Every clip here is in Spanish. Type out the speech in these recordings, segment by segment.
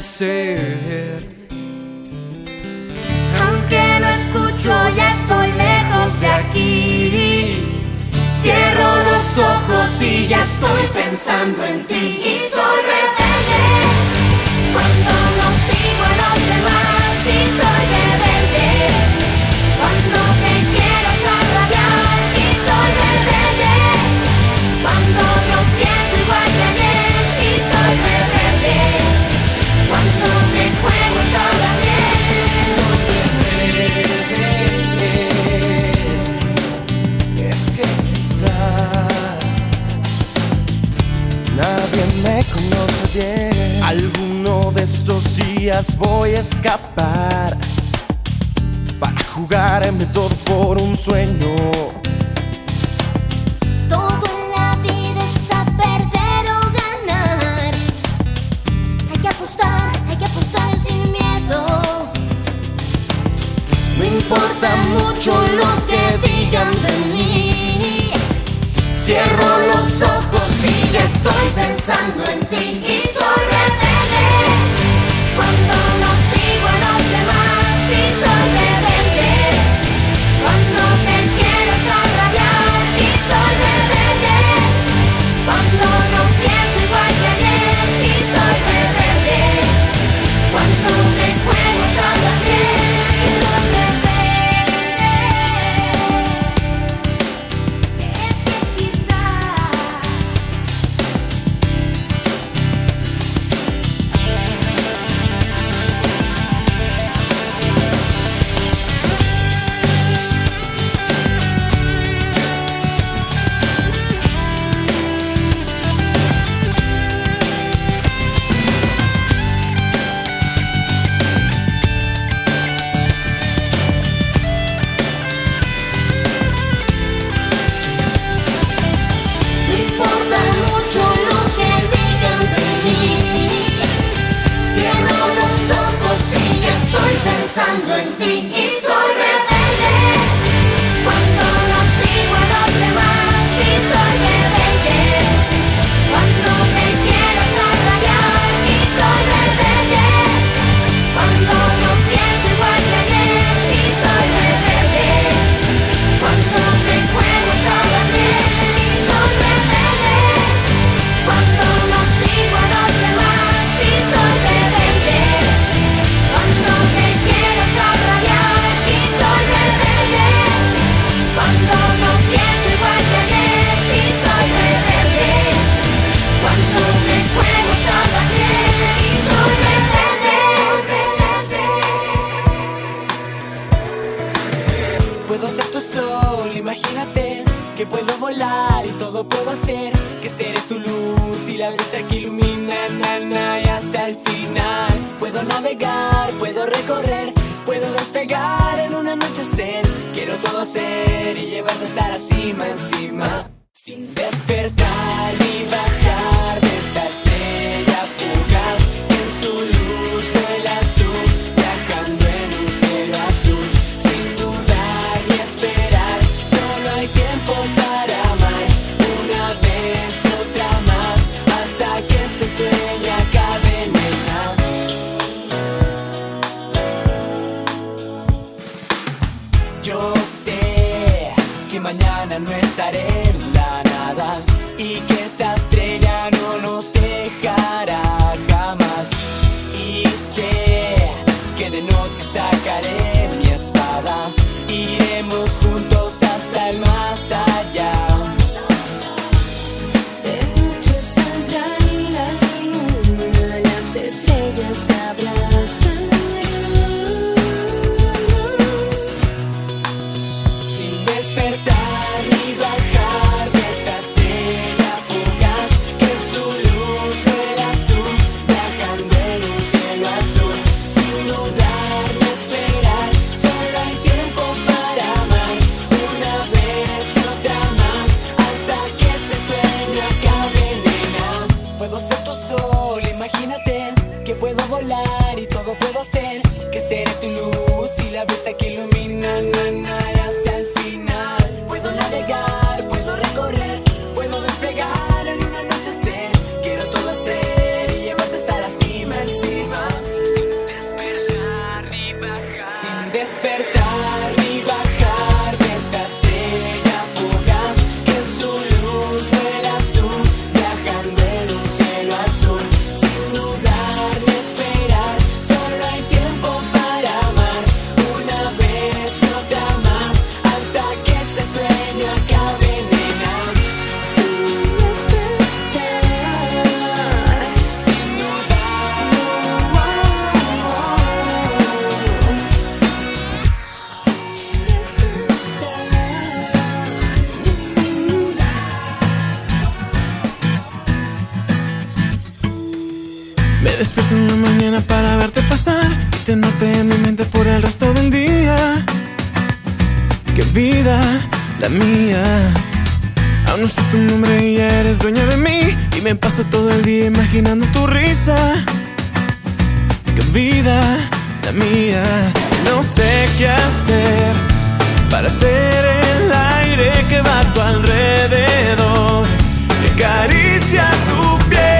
vai. Despierto en la mañana para verte pasar y tenerte en mi mente por el resto del día. Qué vida la mía. Aún no sé tu nombre y ya eres dueña de mí. Y me paso todo el día imaginando tu risa. Qué vida la mía. No sé qué hacer para ser el aire que va a tu alrededor. Que acaricia tu piel.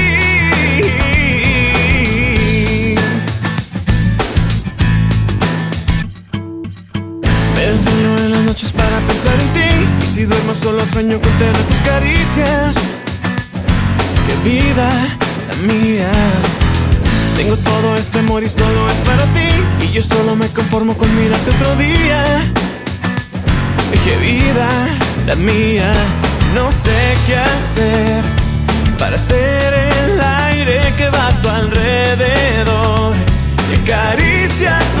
Desvelo en las noches para pensar en ti. Y si duermo solo sueño con tener tus caricias. Qué vida la mía. Tengo todo este amor y solo es para ti. Y yo solo me conformo con mirarte otro día. Qué vida la mía. No sé qué hacer para ser el aire que va a tu alrededor. Que acaricia tu.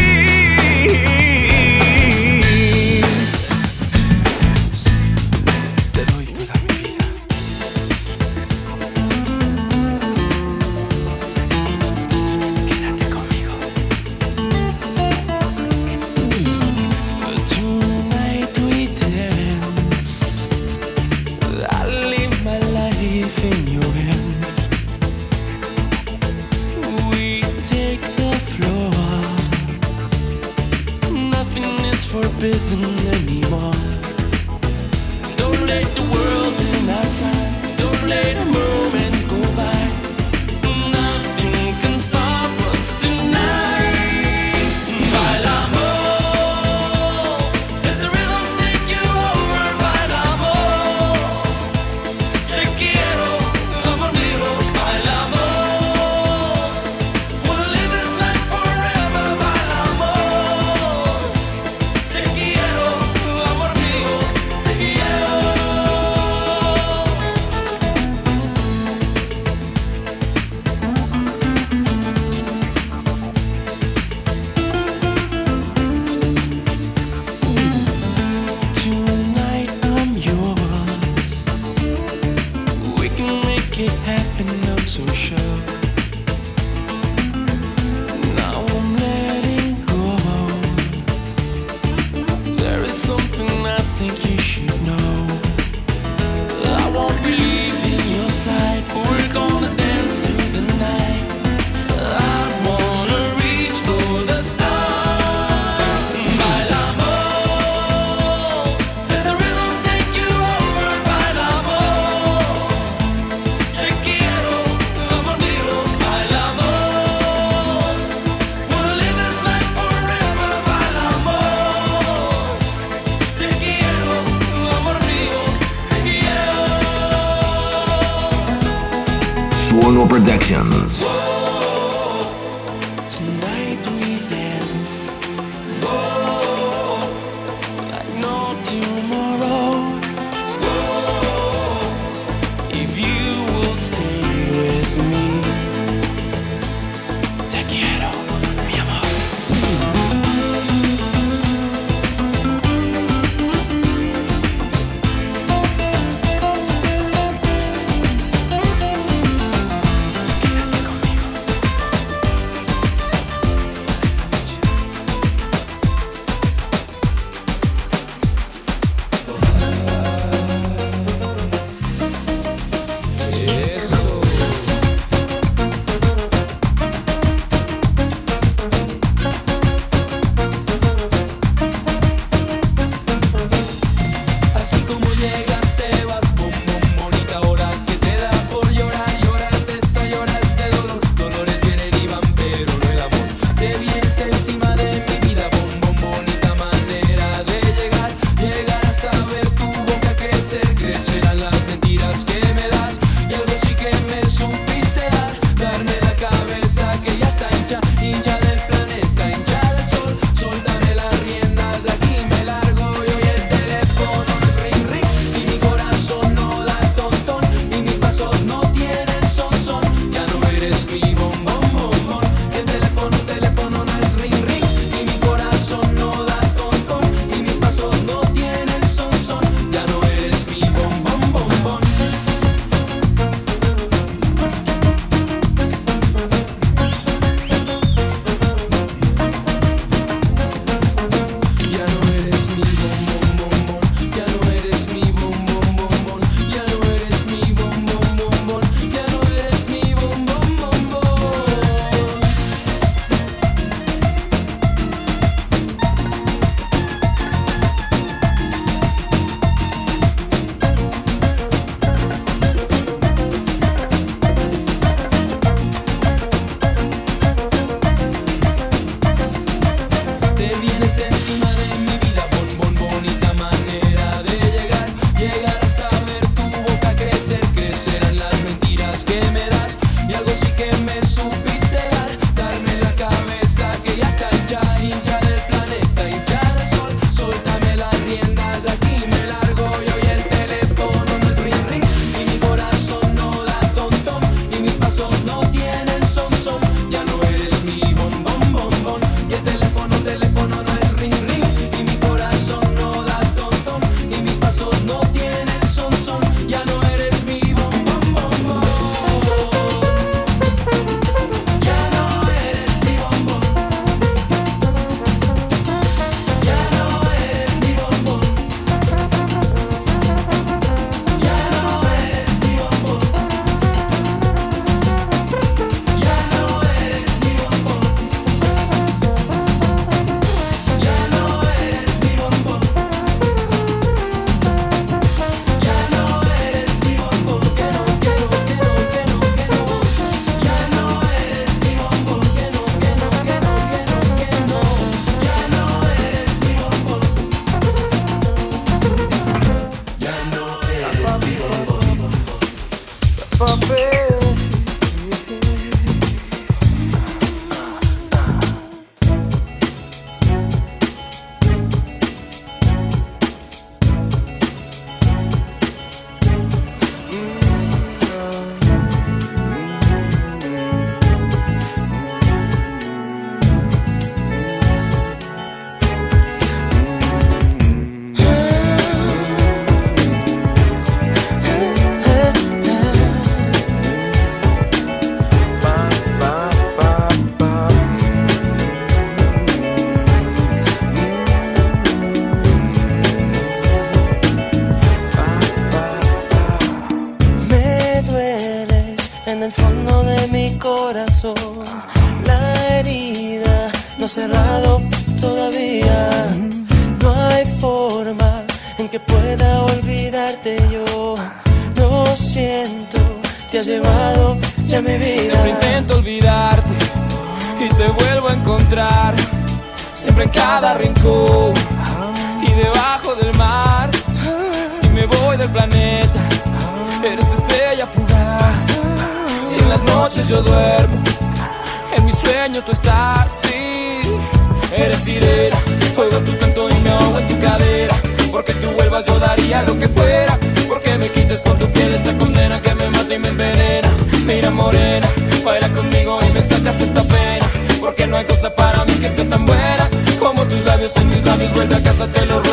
como tus labios en mis labios. Vuelve a casa, te lo ruego.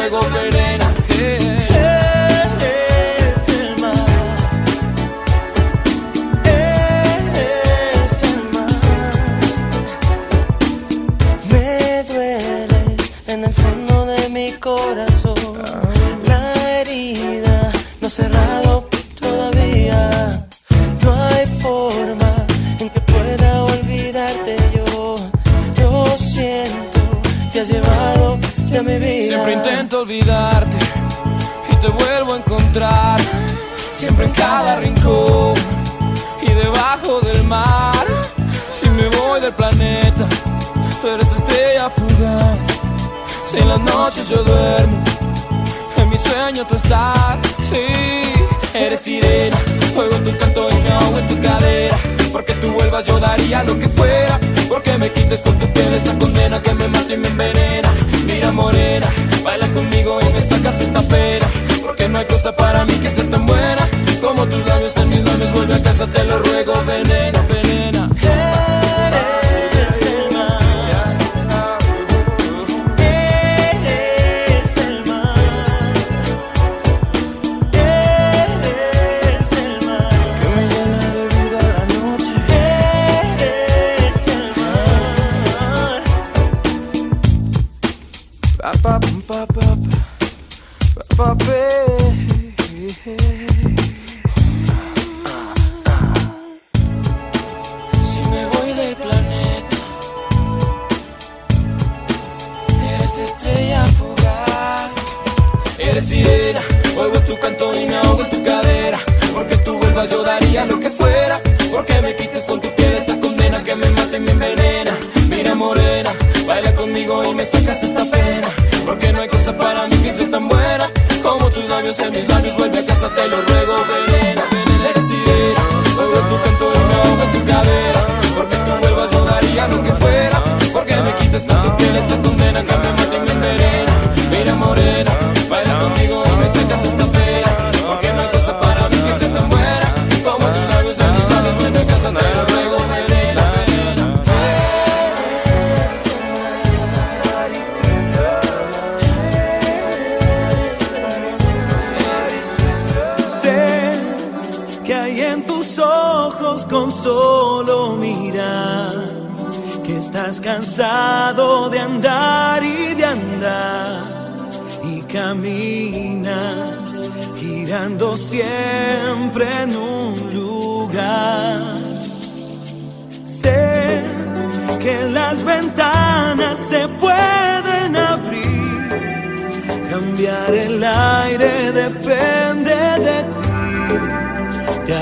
En las noches yo duermo, en mi sueño tú estás, sí. Eres sirena, juego tu canto y me ahogo en tu cadera. Porque tú vuelvas yo daría lo que fuera. Porque me quites con tu piel esta condena que me mata y me envenena. Mira morena, baila conmigo y me sacas esta pena. Porque no hay cosa para mí que sea tan buena como tus labios en mis labios. Vuelve a casa, te lo ruego, veneno.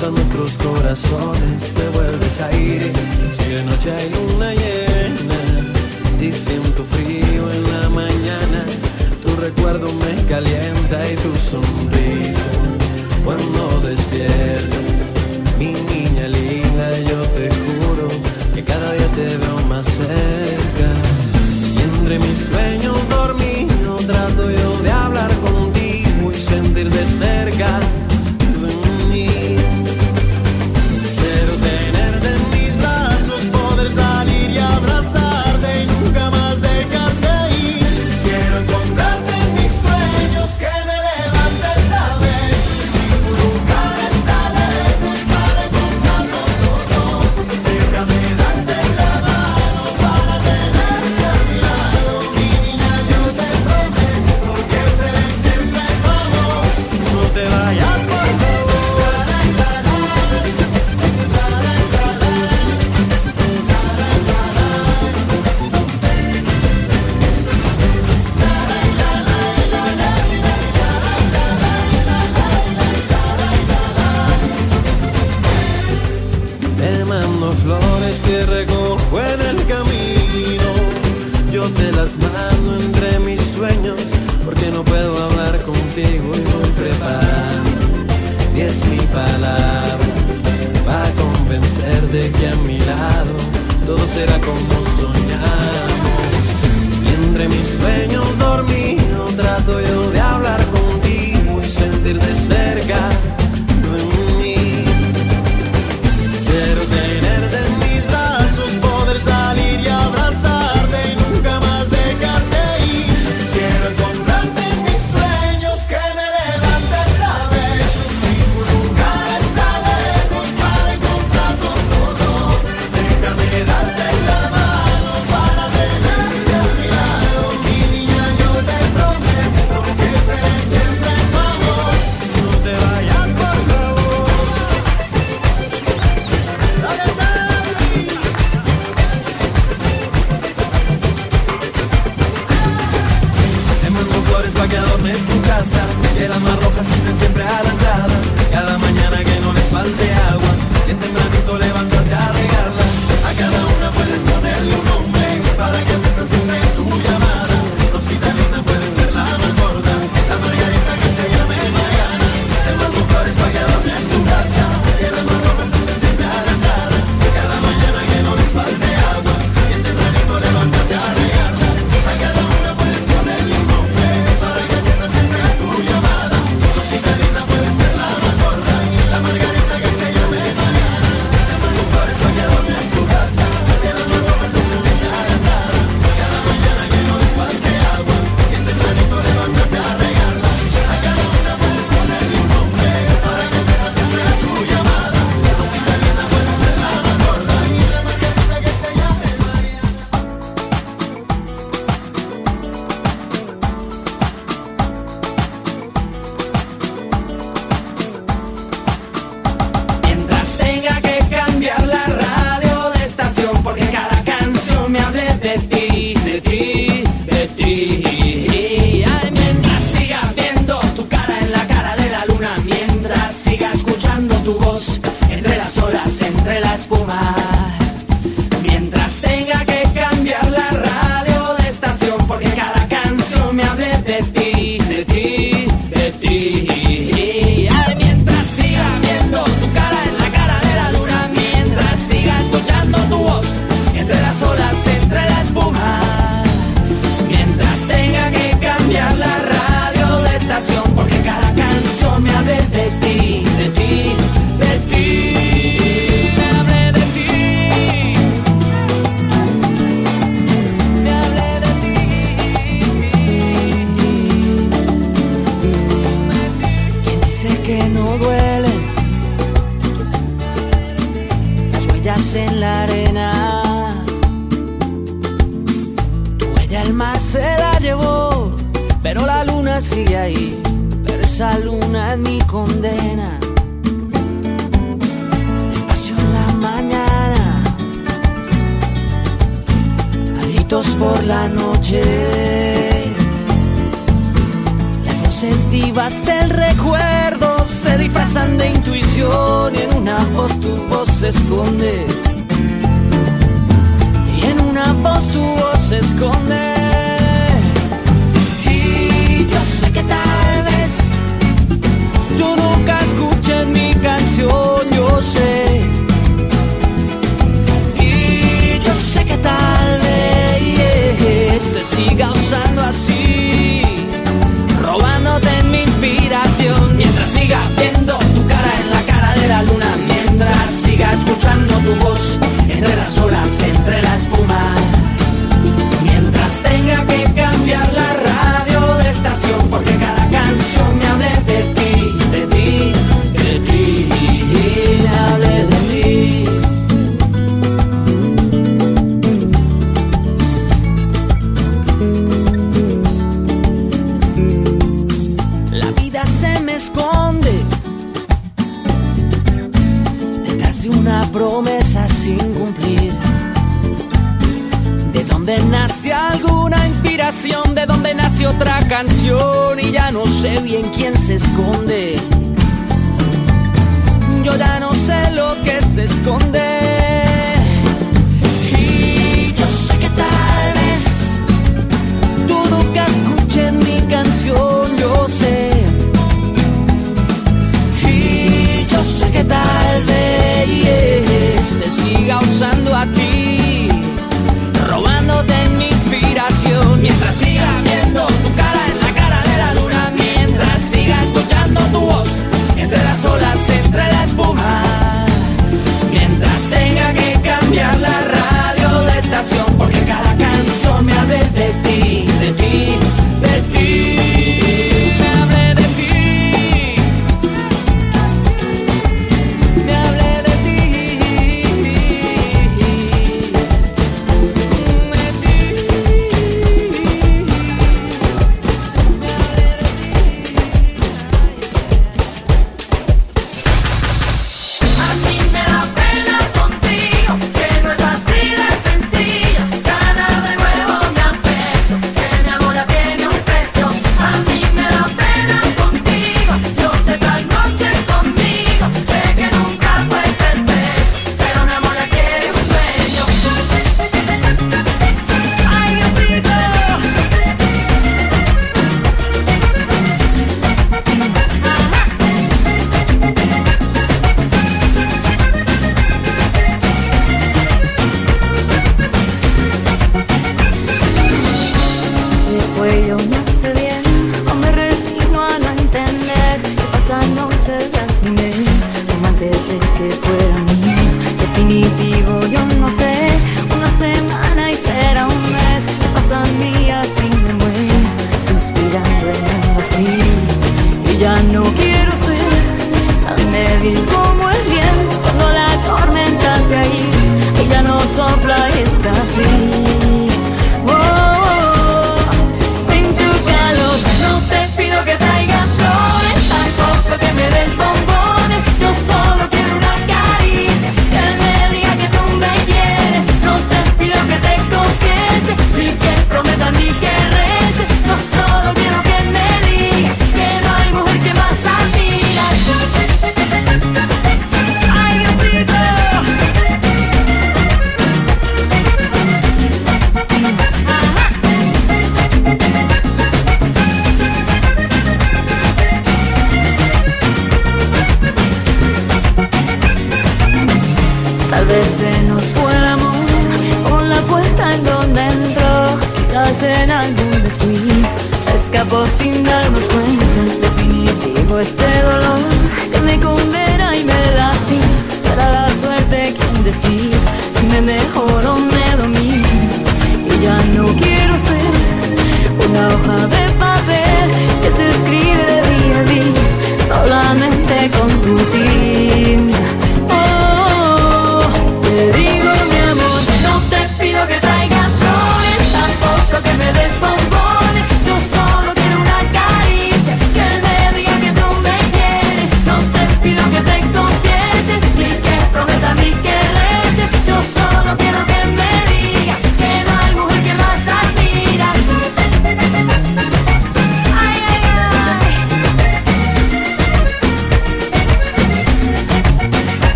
juntas nuestros corazones, te vuelves a ir. Si de noche hay luna llena, si siento frío en la mañana, tu recuerdo me calienta y tu sonrisa. Cuando despiertas, mi niña linda,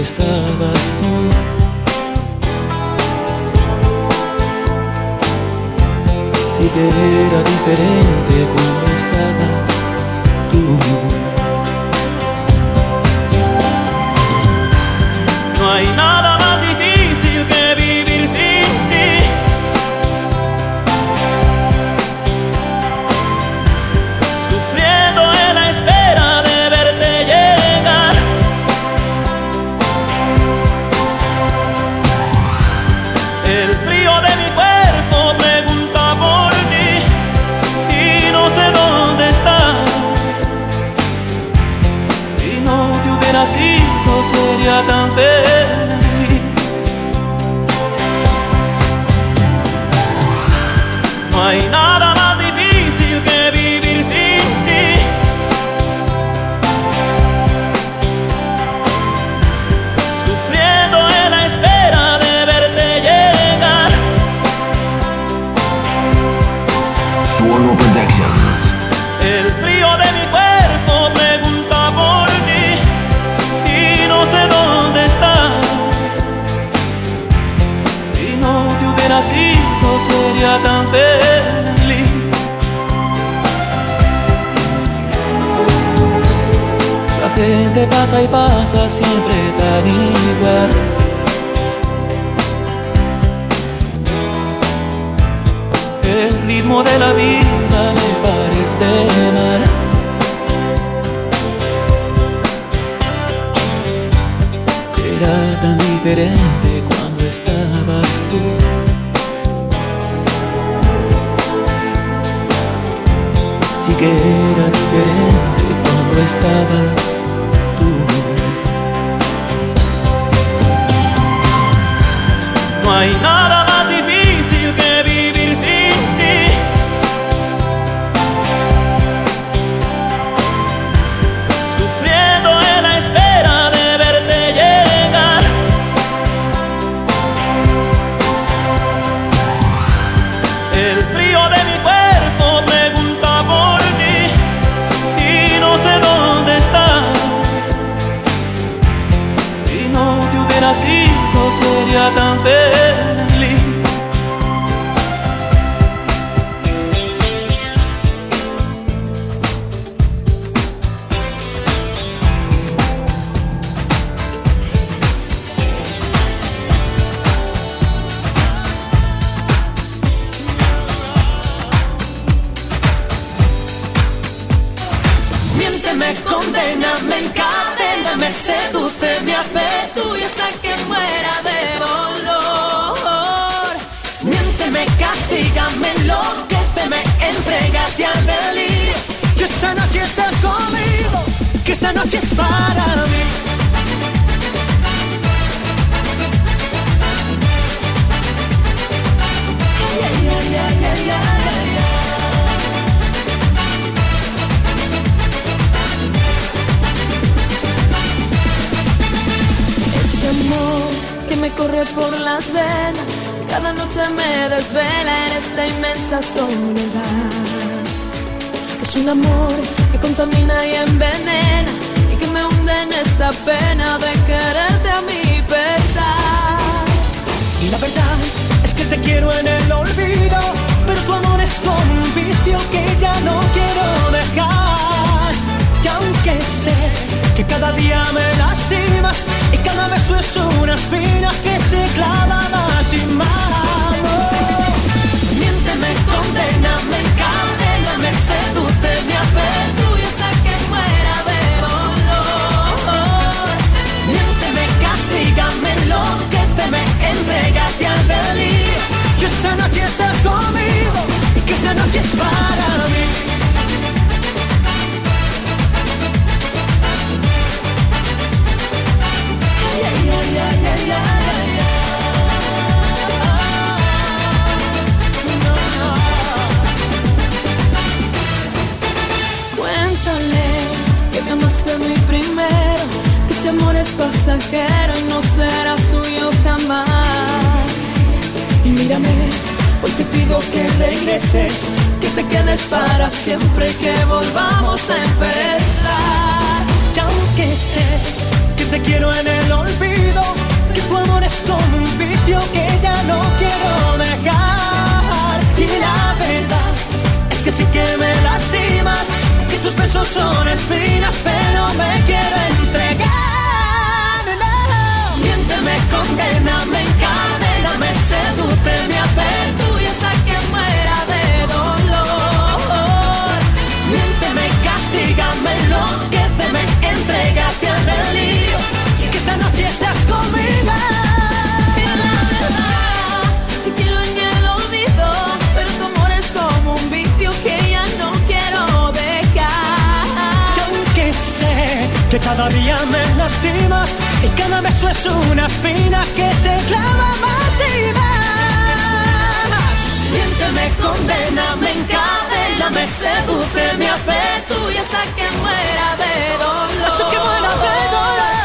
estabas tú. Si te era diferente cuando estabas tú. tarde pasa y pasa siempre tan igual. El ritmo de la vida me parece mal. Era tan diferente cuando estabas tú. Sí que era diferente cuando estabas why not? Que te quedes para siempre y que volvamos a empezar. Y aunque sé que te quiero en el olvido, que tu amor es como un vicio que ya no quiero dejar. Y la verdad es que sí que me lastimas, que tus besos son espinas, pero me quiero entregar. No. Miénteme, condéname, encadéname, seduce, me que cada día me lastimas y cada beso es una espina que se clava más y más. Miénteme, condéname, encadéname, seduce, me hace tuya hasta que muera de dolor. Hasta que muera de dolor.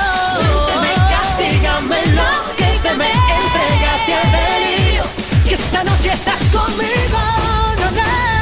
Miénteme, castígame, enloquéceme, entrégate al delirio. Que esta noche estás conmigo. No, no.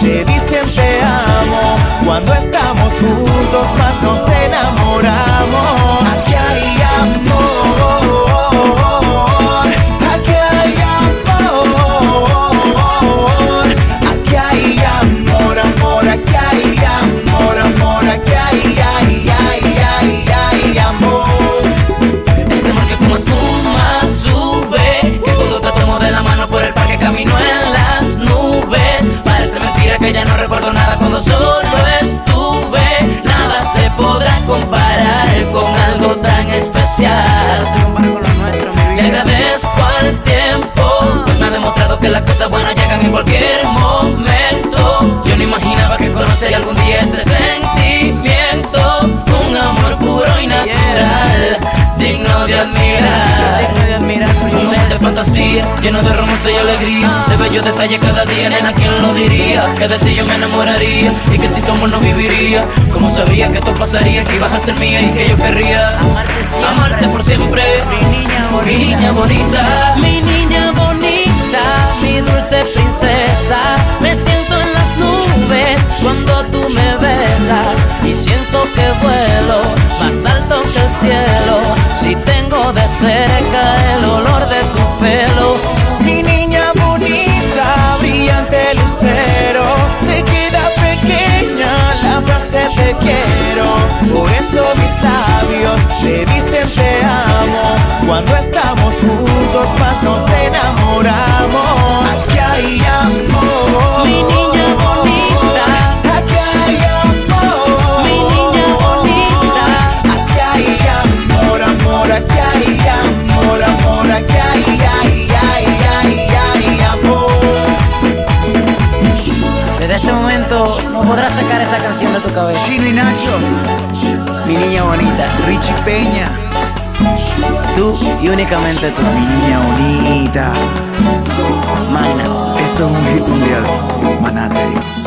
Te dicen te amo. Cuando estamos juntos más nos enamoramos. Buenas llegan en cualquier momento. Yo no imaginaba que conocería algún día este sentimiento, un amor puro y natural, digno de admirar. Un mundo de fantasía, lleno de romance y alegría, de bellos detalles cada día, nena, ¿quién lo diría? Que de ti yo me enamoraría y que sin tu amor no viviría. Como sabía que esto pasaría, que ibas a ser mía y que yo querría amarte por siempre. Mi niña bonita, mi niña bonita, mi niña bonita, dulce princesa. Me siento en las nubes cuando tú me besas y siento que vuelo más alto que el cielo. Si tengo de cerca el olor de tu pelo. Mi niña bonita, brillante lucero, te quiero. Por eso mis labios te dicen te amo. Cuando estamos juntos más nos enamoramos. Aquí hay amor. Mi niña bonita. Aquí hay amor. Mi niña bonita. Aquí hay amor, amor, aquí hay amor, amor, aquí hay, ay, podrás sacar esta canción de tu cabeza. Chino y Nacho, Mi niña bonita, Richie Peña, tú y únicamente tú. mi niña bonita. Magna. Esto es un hit mundial. Manate.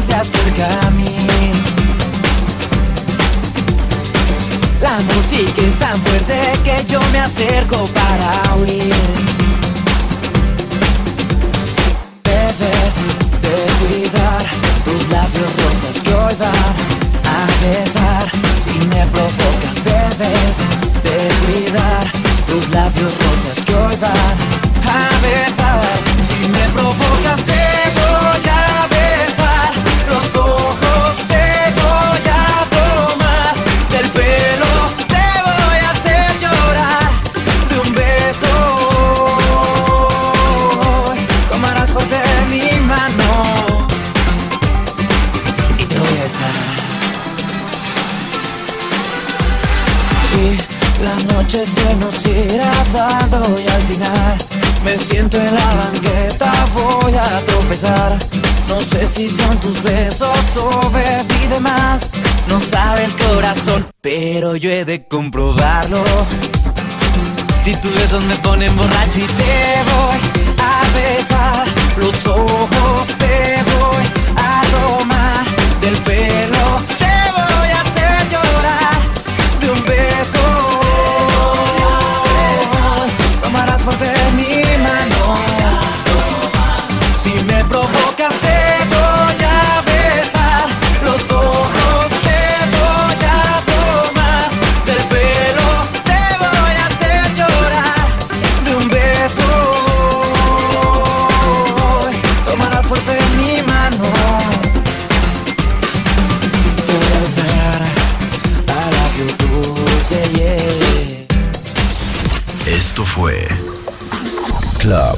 se acerca a mí. La música es tan fuerte que yo me acerco para huir. Debes de cuidar tus labios rosas que hoy van a besar. Si me provocas, debes de cuidar tus labios rosas que hoy No sé si son tus besos o bebida más. No sabe el corazón, pero yo he de comprobarlo. Si tus besos me ponen borracho y te voy a besar los ojos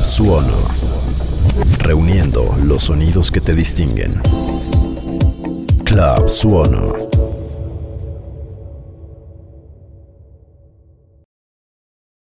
Suono. Reuniendo los sonidos que te distinguen. Club Suono.